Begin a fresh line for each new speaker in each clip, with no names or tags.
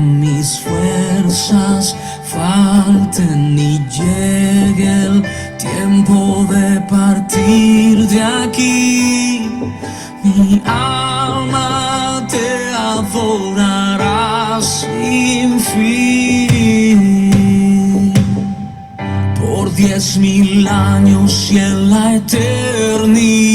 mis fuerzas falten y llegue el tiempo de partir de aquí. Mi alma te adorará sin fin. Por diez mil años y en la eternidad.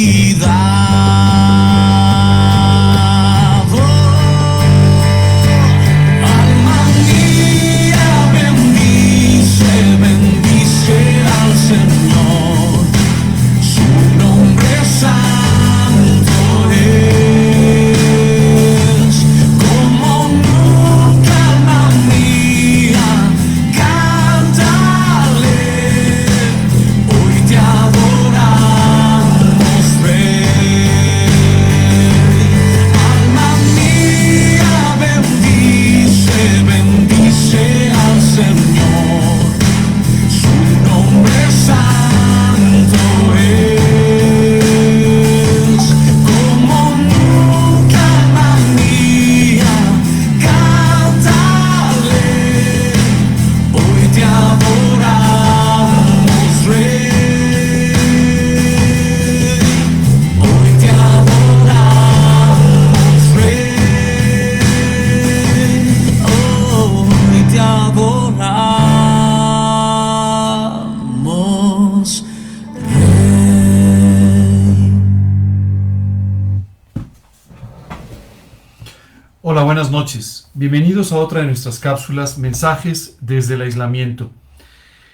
Bienvenidos a otra de nuestras cápsulas, Mensajes desde el aislamiento.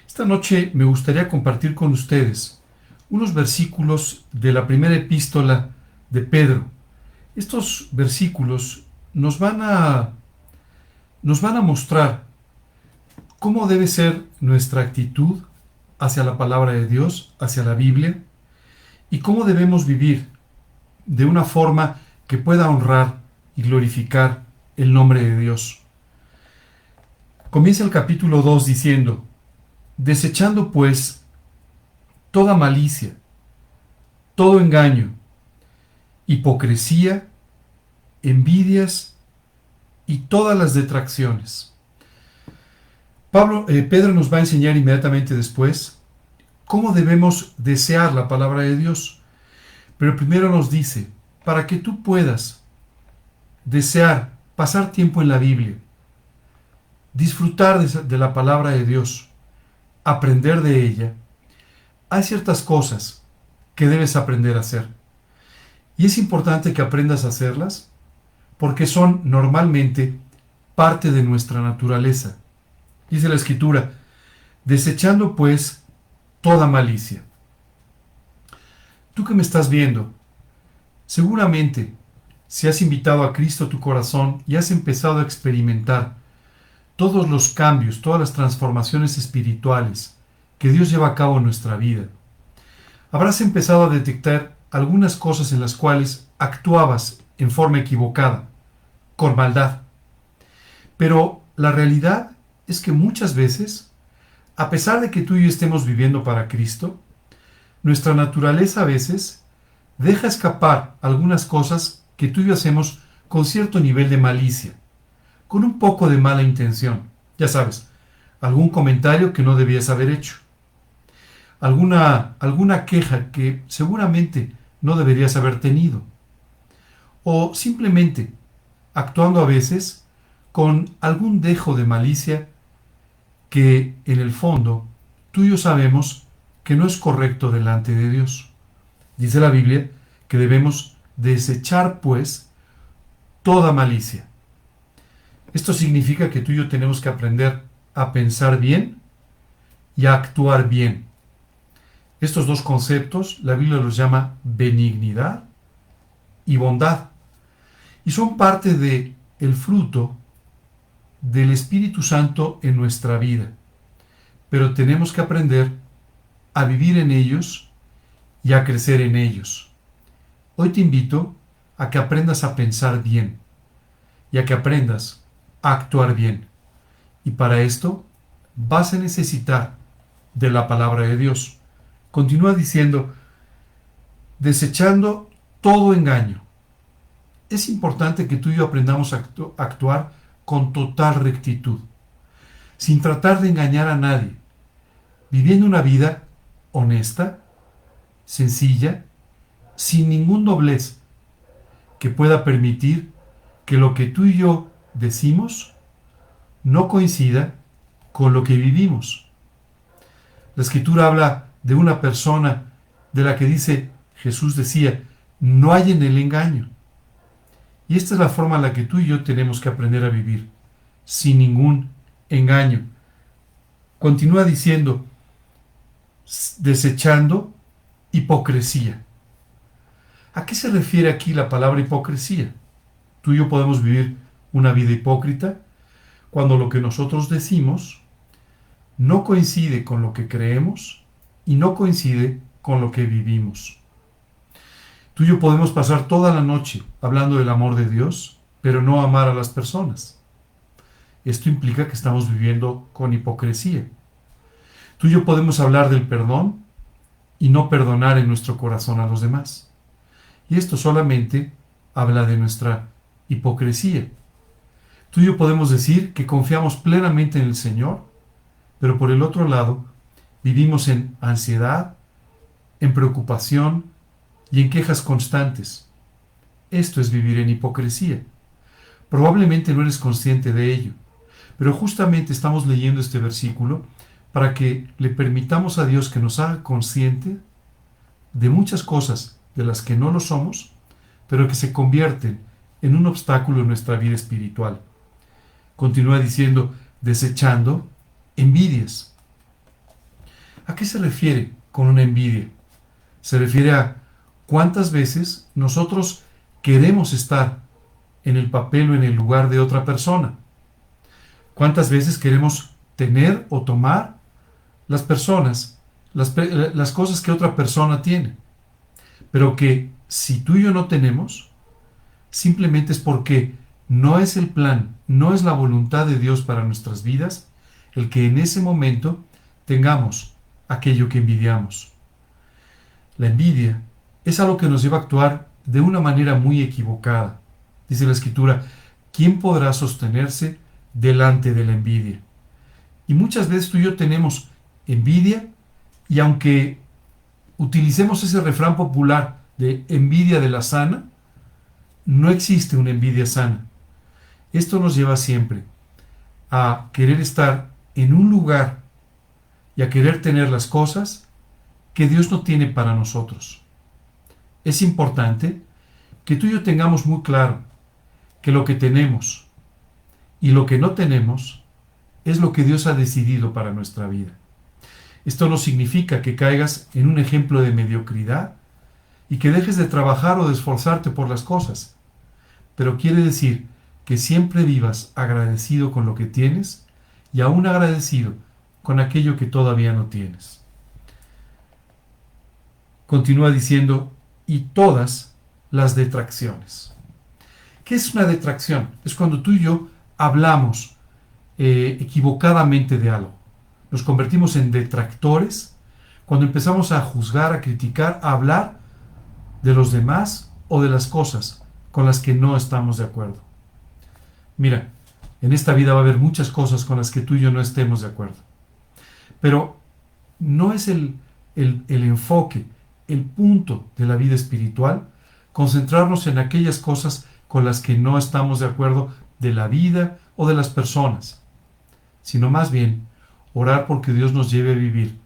Esta noche me gustaría compartir con ustedes unos versículos de la primera epístola de Pedro. Estos versículos nos van a nos van a mostrar cómo debe ser nuestra actitud hacia la palabra de Dios, hacia la Biblia y cómo debemos vivir de una forma que pueda honrar y glorificar el nombre de Dios. Comienza el capítulo 2 diciendo, desechando pues toda malicia, todo engaño, hipocresía, envidias y todas las detracciones. Pablo, eh, Pedro nos va a enseñar inmediatamente después cómo debemos desear la palabra de Dios. Pero primero nos dice, para que tú puedas desear pasar tiempo en la Biblia, disfrutar de, la palabra de Dios, aprender de ella, hay ciertas cosas que debes aprender a hacer. Y es importante que aprendas a hacerlas porque son normalmente parte de nuestra naturaleza. Dice la escritura, desechando pues toda malicia. Tú que me estás viendo, seguramente si has invitado a Cristo a tu corazón y has empezado a experimentar todos los cambios, todas las transformaciones espirituales que Dios lleva a cabo en nuestra vida, habrás empezado a detectar algunas cosas en las cuales actuabas en forma equivocada con maldad. Pero la realidad es que muchas veces, a pesar de que tú y yo estemos viviendo para Cristo, nuestra naturaleza a veces deja escapar algunas cosas que tú y yo hacemos con cierto nivel de malicia, con un poco de mala intención. Ya sabes, algún comentario que no debías haber hecho, alguna, alguna queja que seguramente no deberías haber tenido, o simplemente actuando a veces con algún dejo de malicia que en el fondo tú y yo sabemos que no es correcto delante de Dios. Dice la Biblia que debemos desechar pues toda malicia. Esto significa que tú y yo tenemos que aprender a pensar bien y a actuar bien. Estos dos conceptos la Biblia los llama benignidad y bondad y son parte de el fruto del Espíritu Santo en nuestra vida. Pero tenemos que aprender a vivir en ellos y a crecer en ellos. Hoy te invito a que aprendas a pensar bien y a que aprendas a actuar bien. Y para esto vas a necesitar de la palabra de Dios. Continúa diciendo, desechando todo engaño es importante que tú y yo aprendamos a actuar con total rectitud, sin tratar de engañar a nadie, viviendo una vida honesta, sencilla, sin ningún doblez, que pueda permitir que lo que tú y yo decimos no coincida con lo que vivimos. La escritura habla de una persona de la que dice, Jesús decía, no hay en el engaño. Y esta es la forma en la que tú y yo tenemos que aprender a vivir, sin ningún engaño. Continúa diciendo, desechando hipocresía. ¿A qué se refiere aquí la palabra hipocresía? Tú y yo podemos vivir una vida hipócrita cuando lo que nosotros decimos no coincide con lo que creemos y no coincide con lo que vivimos. Tú y yo podemos pasar toda la noche hablando del amor de Dios, pero no amar a las personas. Esto implica que estamos viviendo con hipocresía. Tú y yo podemos hablar del perdón y no perdonar en nuestro corazón a los demás. Y esto solamente habla de nuestra hipocresía. Tú y yo podemos decir que confiamos plenamente en el Señor, pero por el otro lado vivimos en ansiedad, en preocupación, y en quejas constantes. Esto es vivir en hipocresía. Probablemente no eres consciente de ello, pero justamente estamos leyendo este versículo para que le permitamos a Dios que nos haga consciente de muchas cosas de las que no lo somos, pero que se convierten en un obstáculo en nuestra vida espiritual. Continúa diciendo, desechando envidias. ¿A qué se refiere con una envidia? Se refiere a ¿Cuántas veces nosotros queremos estar en el papel o en el lugar de otra persona? ¿Cuántas veces queremos tener o tomar las personas, las, las cosas que otra persona tiene? Pero que si tú y yo no tenemos, simplemente es porque no es el plan, no es la voluntad de Dios para nuestras vidas el que en ese momento tengamos aquello que envidiamos. La envidia es algo que nos lleva a actuar de una manera muy equivocada, Dice la escritura, ¿quién podrá sostenerse delante de la envidia? Y muchas veces tú y yo tenemos envidia y aunque utilicemos ese refrán popular de envidia de la sana, no existe una envidia sana. Esto nos lleva siempre a querer estar en un lugar y a querer tener las cosas que Dios no tiene para nosotros. Es importante que tú y yo tengamos muy claro que lo que tenemos y lo que no tenemos es lo que Dios ha decidido para nuestra vida. Esto no significa que caigas en un ejemplo de mediocridad y que dejes de trabajar o de esforzarte por las cosas, pero quiere decir que siempre vivas agradecido con lo que tienes y aún agradecido con aquello que todavía no tienes. Continúa diciendo, y todas las detracciones. ¿Qué es una detracción? Es cuando tú y yo hablamos eh, equivocadamente de algo. Nos convertimos en detractores cuando empezamos a juzgar, a criticar, a hablar de los demás o de las cosas con las que no estamos de acuerdo. Mira, en esta vida va a haber muchas cosas con las que tú y yo no estemos de acuerdo. Pero no es el, el, el enfoque, el punto de la vida espiritual, concentrarnos en aquellas cosas con las que no estamos de acuerdo de la vida o de las personas, sino más bien orar porque Dios nos lleve a vivir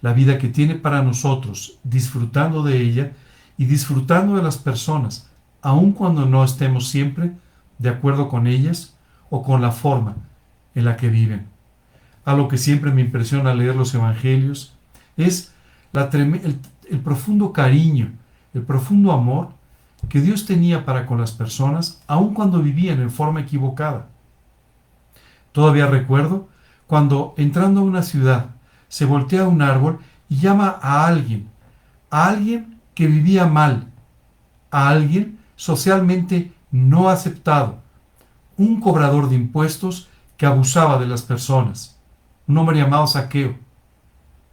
la vida que tiene para nosotros, disfrutando de ella y disfrutando de las personas, aun cuando no estemos siempre de acuerdo con ellas o con la forma en la que viven. A lo que siempre me impresiona leer los evangelios es el, el profundo cariño, el profundo amor que Dios tenía para con las personas, aun cuando vivían en forma equivocada. Todavía recuerdo cuando entrando a una ciudad se voltea un árbol y llama a alguien, a alguien que vivía mal, a alguien socialmente no aceptado, un cobrador de impuestos que abusaba de las personas, un hombre llamado Saqueo.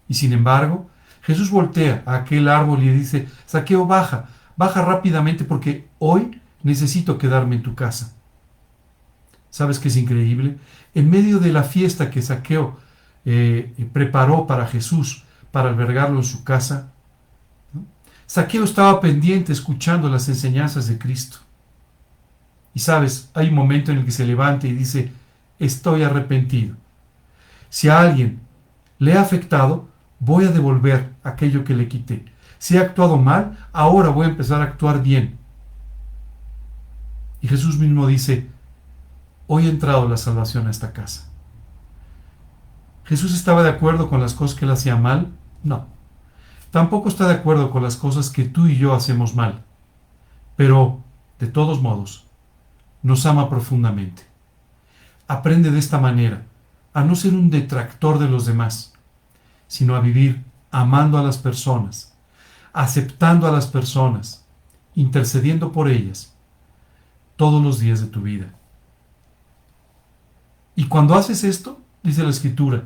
Y sin embargo, Jesús voltea a aquel árbol y dice, Saqueo, baja, baja rápidamente porque hoy necesito quedarme en tu casa. ¿Sabes qué es increíble? En medio de la fiesta que Saqueo eh, preparó para Jesús, para albergarlo en su casa, Saqueo estaba pendiente escuchando las enseñanzas de Cristo. Y sabes, hay un momento en el que se levanta y dice, estoy arrepentido. Si a alguien le ha afectado, voy a devolver aquello que le quité. Si he actuado mal, ahora voy a empezar a actuar bien. Y Jesús mismo dice, hoy ha entrado la salvación a esta casa. ¿Jesús estaba de acuerdo con las cosas que él hacía mal? No. Tampoco está de acuerdo con las cosas que tú y yo hacemos mal. Pero, de todos modos, nos ama profundamente. Aprende de esta manera a no ser un detractor de los demás, sino a vivir amando a las personas, aceptando a las personas, intercediendo por ellas todos los días de tu vida. Y cuando haces esto, dice la escritura,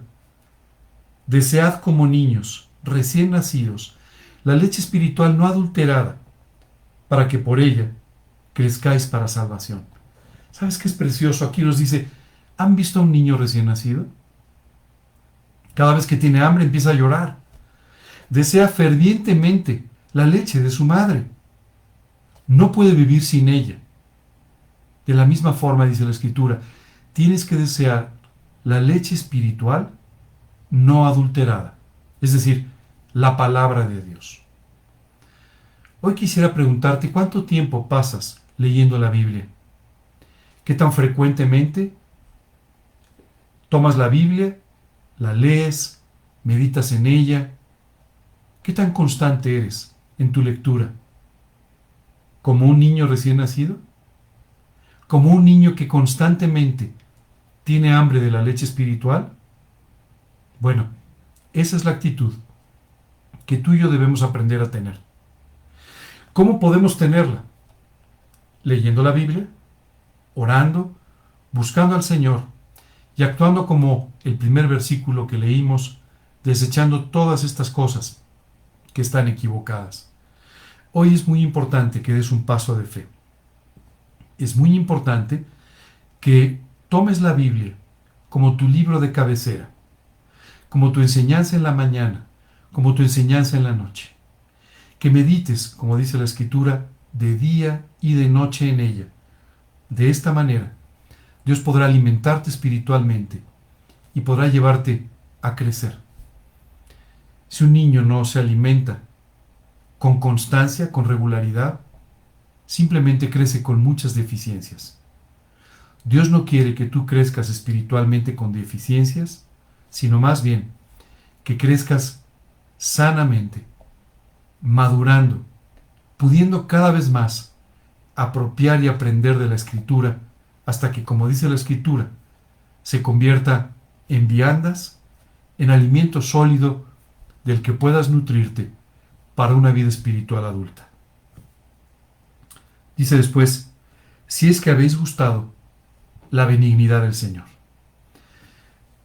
desead como niños recién nacidos la leche espiritual no adulterada, para que por ella crezcáis para salvación. ¿Sabes qué es precioso? Aquí nos dice, ¿han visto a un niño recién nacido? Cada vez que tiene hambre empieza a llorar desea fervientemente la leche de su madre. No puede vivir sin ella. De la misma forma, dice la Escritura, tienes que desear la leche espiritual no adulterada, es decir, la palabra de Dios. Hoy quisiera preguntarte cuánto tiempo pasas leyendo la Biblia. ¿Qué tan frecuentemente tomas la Biblia, la lees, meditas en ella, ¿Qué tan constante eres en tu lectura? ¿Como un niño recién nacido? ¿Como un niño que constantemente tiene hambre de la leche espiritual? Bueno, esa es la actitud que tú y yo debemos aprender a tener. ¿Cómo podemos tenerla? Leyendo la Biblia, orando, buscando al Señor y actuando como el primer versículo que leímos, desechando todas estas cosas que están equivocadas. Hoy es muy importante que des un paso de fe. es muy importante que tomes la Biblia como tu libro de cabecera, como tu enseñanza en la mañana, como tu enseñanza en la noche. Que medites, como dice la Escritura, de día y de noche en ella. De esta manera, Dios podrá alimentarte espiritualmente y podrá llevarte a crecer. Si un niño no se alimenta con constancia, con regularidad, simplemente crece con muchas deficiencias. Dios no quiere que tú crezcas espiritualmente con deficiencias, sino más bien que crezcas sanamente, madurando, pudiendo cada vez más apropiar y aprender de la escritura hasta que, como dice la escritura, se convierta en viandas, en alimento sólido del que puedas nutrirte para una vida espiritual adulta. Dice después, si es que habéis gustado la benignidad del Señor.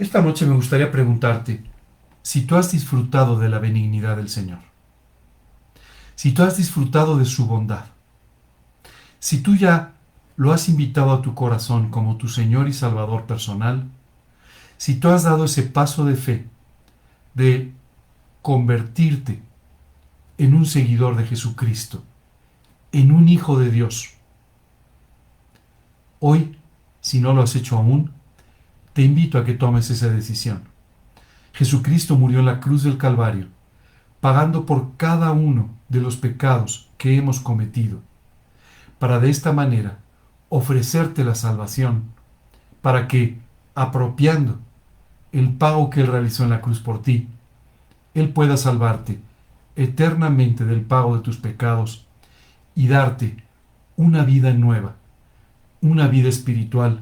Esta noche me gustaría preguntarte si tú has disfrutado de la benignidad del Señor, si tú has disfrutado de su bondad, si tú ya lo has invitado a tu corazón como tu Señor y Salvador personal, si tú has dado ese paso de fe, de convertirte en un seguidor de Jesucristo, en un hijo de Dios. Hoy, si no lo has hecho aún, te invito a que tomes esa decisión. Jesucristo murió en la cruz del Calvario, pagando por cada uno de los pecados que hemos cometido, para de esta manera ofrecerte la salvación, para que, apropiando el pago que Él realizó en la cruz por ti, Él pueda salvarte eternamente del pago de tus pecados y darte una vida nueva, una vida espiritual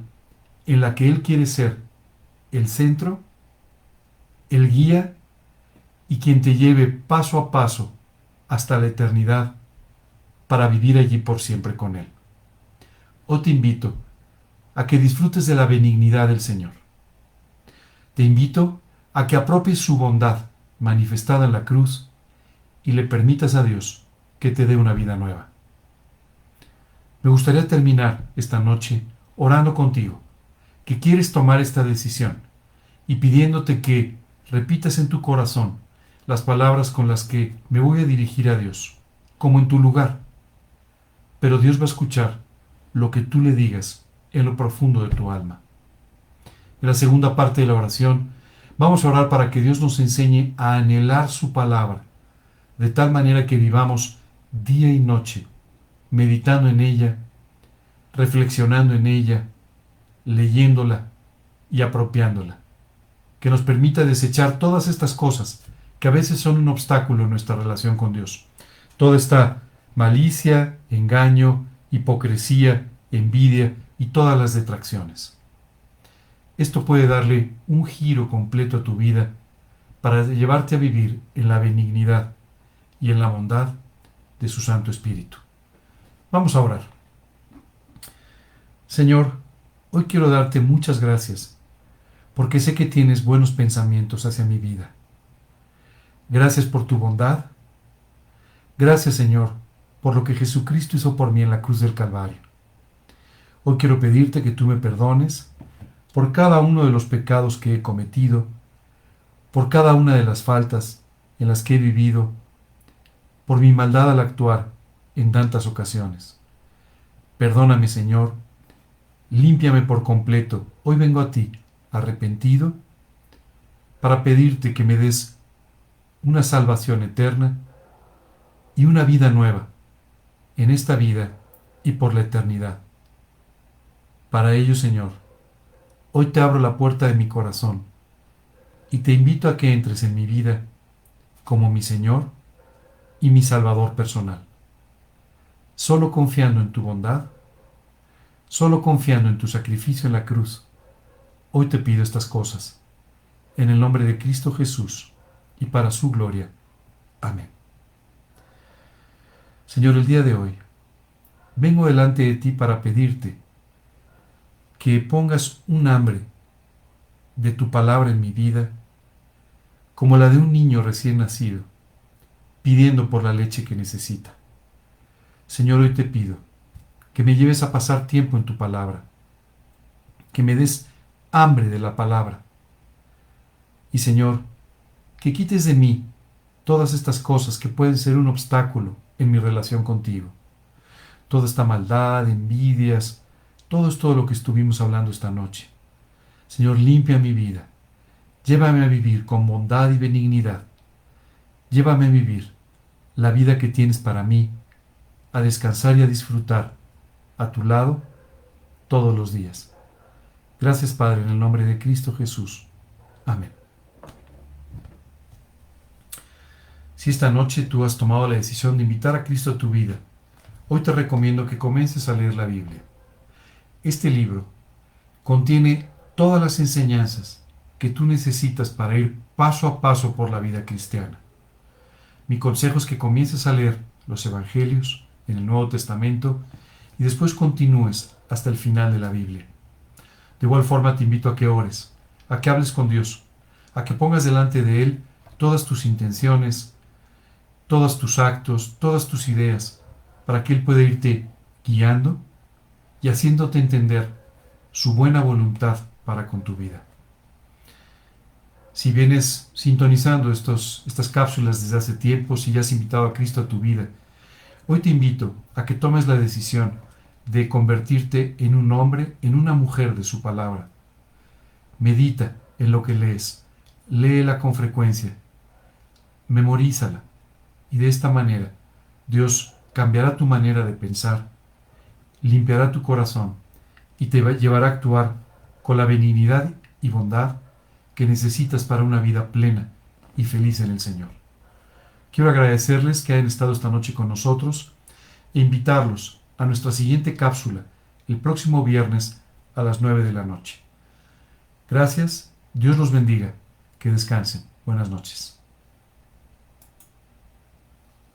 en la que Él quiere ser el centro, el guía y quien te lleve paso a paso hasta la eternidad para vivir allí por siempre con Él. O te invito a que disfrutes de la benignidad del Señor. Te invito a que apropies su bondad manifestada en la cruz y le permitas a Dios que te dé una vida nueva. Me gustaría terminar esta noche orando contigo, que quieres tomar esta decisión y pidiéndote que repitas en tu corazón las palabras con las que me voy a dirigir a Dios, como en tu lugar. Pero Dios va a escuchar lo que tú le digas en lo profundo de tu alma. En la segunda parte de la oración, vamos a orar para que Dios nos enseñe a anhelar su palabra, de tal manera que vivamos día y noche meditando en ella, reflexionando en ella, leyéndola y apropiándola. Que nos permita desechar todas estas cosas que a veces son un obstáculo en nuestra relación con Dios. Toda esta malicia, engaño, hipocresía, envidia y todas las detracciones. Esto puede darle un giro completo a tu vida para llevarte a vivir en la benignidad y en la bondad de su Santo Espíritu. Vamos a orar. Señor, hoy quiero darte muchas gracias, porque sé que tienes buenos pensamientos hacia mi vida. Gracias por tu bondad. Gracias, Señor, por lo que Jesucristo hizo por mí en la cruz del Calvario. Hoy quiero pedirte que tú me perdones por cada uno de los pecados que he cometido, por cada una de las faltas en las que he vivido, por mi maldad al actuar en tantas ocasiones. Perdóname, Señor, límpiame por completo. Hoy vengo a ti, arrepentido, para pedirte que me des una salvación eterna y una vida nueva en esta vida y por la eternidad. Para ello, Señor, hoy te abro la puerta de mi corazón y te invito a que entres en mi vida como mi Señor y mi Salvador personal solo confiando en tu bondad, solo confiando en tu sacrificio en la cruz, hoy te pido estas cosas, en el nombre de Cristo Jesús y para su gloria. Amén. Señor, el día de hoy, vengo delante de ti para pedirte que pongas un hambre de tu palabra en mi vida, como la de un niño recién nacido, pidiendo por la leche que necesita. Señor, hoy te pido que me lleves a pasar tiempo en tu palabra, que me des hambre de la palabra. Y Señor, que quites de mí todas estas cosas que pueden ser un obstáculo en mi relación contigo. Toda esta maldad, envidias, todo es todo lo que estuvimos hablando esta noche. Señor, limpia mi vida. Llévame a vivir con bondad y benignidad. Llévame a vivir la vida que tienes para mí, a descansar y a disfrutar a tu lado todos los días. Gracias Padre, en el nombre de Cristo Jesús. Amén. Si esta noche tú has tomado la decisión de invitar a Cristo a tu vida, hoy te recomiendo que comiences a leer la Biblia. Este libro contiene todas las enseñanzas que tú necesitas para ir paso a paso por la vida cristiana. Mi consejo es que comiences a leer los Evangelios en el Nuevo Testamento y después continúes hasta el final de la Biblia. De igual forma te invito a que ores, a que hables con Dios, a que pongas delante de Él todas tus intenciones, todos tus actos, todas tus ideas, para que Él pueda irte guiando y haciéndote entender su buena voluntad para con tu vida. Si vienes sintonizando estos, estas cápsulas desde hace tiempo, si ya has invitado a Cristo a tu vida, hoy te invito a que tomes la decisión de convertirte en un hombre, en una mujer de su palabra. Medita en lo que lees, léela con frecuencia, memorízala y de esta manera Dios cambiará tu manera de pensar, limpiará tu corazón y te llevará a actuar con la benignidad y bondad que necesitas para una vida plena y feliz en el Señor. Quiero agradecerles que hayan estado esta noche con nosotros e invitarlos a nuestra siguiente cápsula el próximo viernes a las 9 de la noche. Gracias, Dios los bendiga, que descansen. Buenas noches.